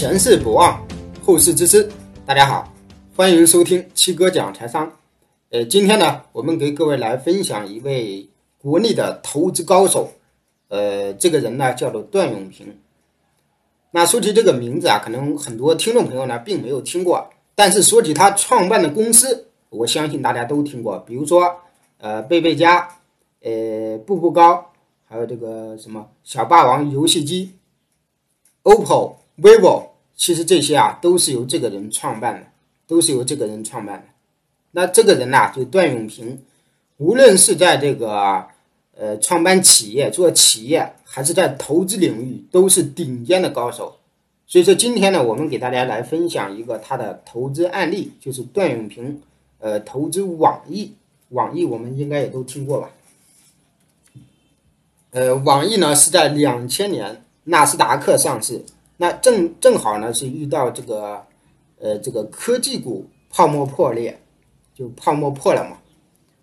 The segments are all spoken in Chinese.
前世不忘，后世之师。大家好，欢迎收听七哥讲财商。呃，今天呢，我们给各位来分享一位国内的投资高手。呃，这个人呢叫做段永平。那说起这个名字啊，可能很多听众朋友呢并没有听过，但是说起他创办的公司，我相信大家都听过。比如说，呃，贝贝家，呃，步步高，还有这个什么小霸王游戏机，OPPO、vivo，其实这些啊都是由这个人创办的，都是由这个人创办的。那这个人呐，就段永平，无论是在这个呃创办企业、做企业，还是在投资领域，都是顶尖的高手。所以说，今天呢，我们给大家来分享一个他的投资案例，就是段永平，呃，投资网易。网易我们应该也都听过吧？呃，网易呢是在两千年纳斯达克上市，那正正好呢是遇到这个呃这个科技股泡沫破裂。就泡沫破了嘛，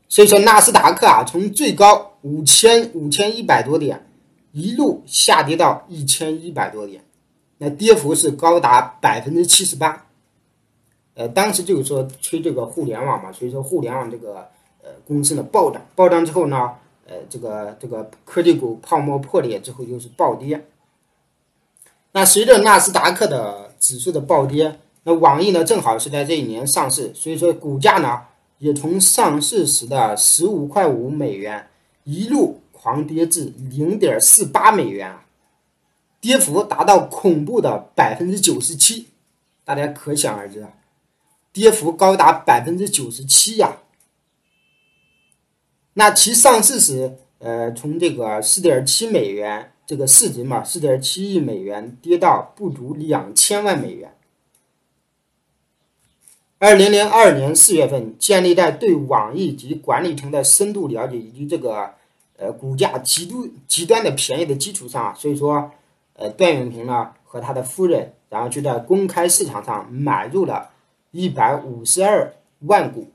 所以说纳斯达克啊，从最高五千五千一百多点，一路下跌到一千一百多点，那跌幅是高达百分之七十八。呃，当时就是说吹这个互联网嘛，所以说互联网这个呃公司呢暴涨，暴涨之后呢，呃这个这个科技股泡沫破裂之后又是暴跌。那随着纳斯达克的指数的暴跌。那网易呢，正好是在这一年上市，所以说股价呢也从上市时的十五块五美元一路狂跌至零点四八美元啊，跌幅达到恐怖的百分之九十七，大家可想而知啊，跌幅高达百分之九十七呀。那其上市时，呃，从这个四点七美元这个市值嘛，四点七亿美元跌到不足两千万美元。二零零二年四月份，建立在对网易及管理层的深度了解以及这个呃股价极度极端的便宜的基础上，所以说，呃段永平呢和他的夫人，然后就在公开市场上买入了一百五十二万股，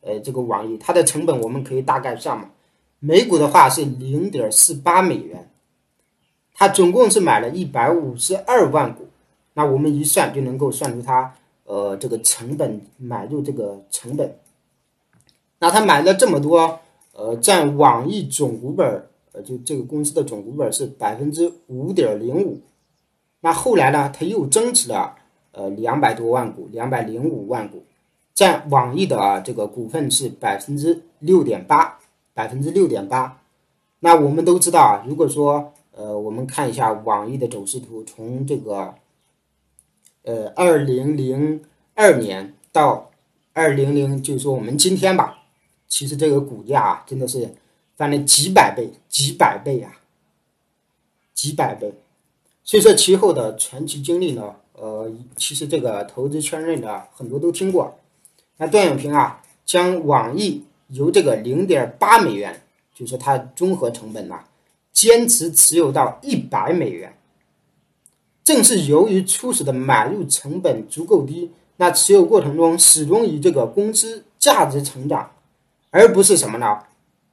呃这个网易，它的成本我们可以大概算嘛，每股的话是零点四八美元，他总共是买了一百五十二万股，那我们一算就能够算出他。呃，这个成本买入这个成本，那他买了这么多，呃，占网易总股本，呃，就这个公司的总股本是百分之五点零五。那后来呢，他又增持了呃两百多万股，两百零五万股，占网易的啊这个股份是百分之六点八，百分之六点八。那我们都知道啊，如果说呃，我们看一下网易的走势图，从这个。呃，二零零二年到二零零，就是说我们今天吧，其实这个股价啊，真的是翻了几百倍、几百倍啊，几百倍。所以说其后的传奇经历呢，呃，其实这个投资圈内的很多都听过。那段永平啊，将网易由这个零点八美元，就是它综合成本呐，坚持持有到一百美元。正是由于初始的买入成本足够低，那持有过程中始终以这个公司价值成长，而不是什么呢？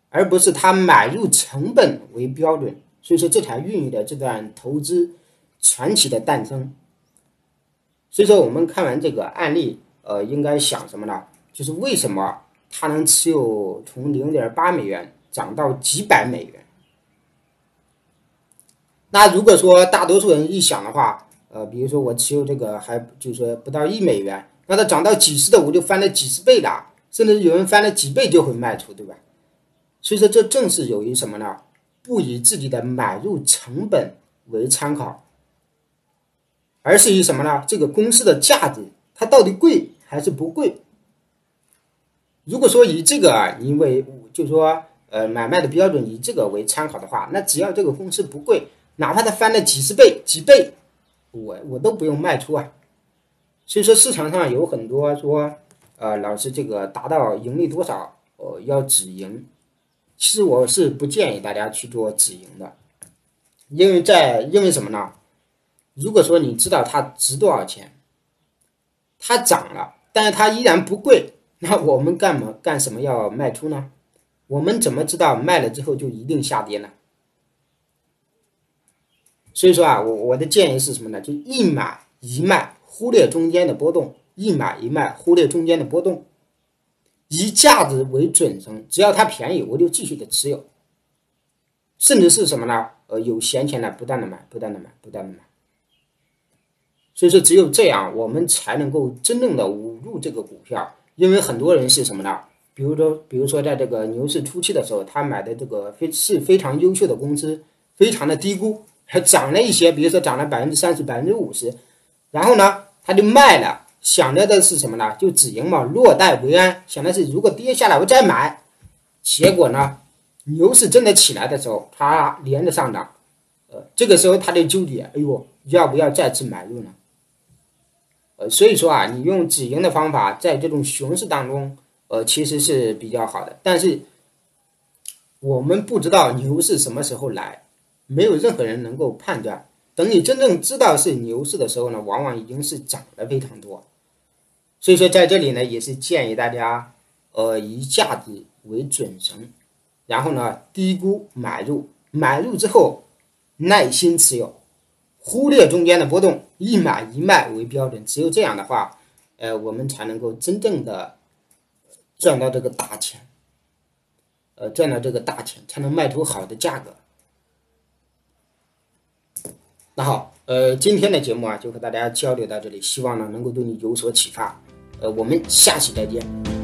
而不是他买入成本为标准，所以说这才孕育了这段投资传奇的诞生。所以说我们看完这个案例，呃，应该想什么呢？就是为什么他能持有从零点八美元涨到几百美元？那如果说大多数人一想的话，呃，比如说我持有这个还就是说不到一美元，那它涨到几十的，我就翻了几十倍的，甚至有人翻了几倍就会卖出，对吧？所以说这正是由于什么呢？不以自己的买入成本为参考，而是以什么呢？这个公司的价值它到底贵还是不贵？如果说以这个啊，因为就是说呃买卖的标准以这个为参考的话，那只要这个公司不贵。哪怕它翻了几十倍、几倍，我我都不用卖出啊。所以说市场上有很多说，呃，老师这个达到盈利多少，呃，要止盈。其实我是不建议大家去做止盈的，因为在因为什么呢？如果说你知道它值多少钱，它涨了，但是它依然不贵，那我们干嘛干什么要卖出呢？我们怎么知道卖了之后就一定下跌呢？所以说啊，我我的建议是什么呢？就一买一卖，忽略中间的波动；一买一卖，忽略中间的波动。以价值为准绳，只要它便宜，我就继续的持有，甚至是什么呢？呃，有闲钱的不断的买，不断的买，不断的买。所以说，只有这样，我们才能够真正的捂住这个股票。因为很多人是什么呢？比如说，比如说在这个牛市初期的时候，他买的这个非是非常优秀的公司，非常的低估，还涨了一些，比如说涨了百分之三十、百分之五十，然后呢，他就卖了，想着的是什么呢？就止盈嘛，落袋为安，想的是如果跌下来我再买。结果呢，牛市真的起来的时候，它连着上涨，呃，这个时候他就纠结，哎呦，要不要再次买入呢？呃，所以说啊，你用止盈的方法，在这种熊市当中，呃，其实是比较好的。但是我们不知道牛市什么时候来，没有任何人能够判断。等你真正知道是牛市的时候呢，往往已经是涨了非常多。所以说，在这里呢，也是建议大家，呃，以价值为准绳，然后呢，低估买入，买入之后耐心持有。忽略中间的波动，一买一卖为标准。只有这样的话，呃，我们才能够真正的赚到这个大钱，呃，赚到这个大钱，才能卖出好的价格。那好，呃，今天的节目啊，就和大家交流到这里，希望呢能够对你有所启发。呃，我们下期再见。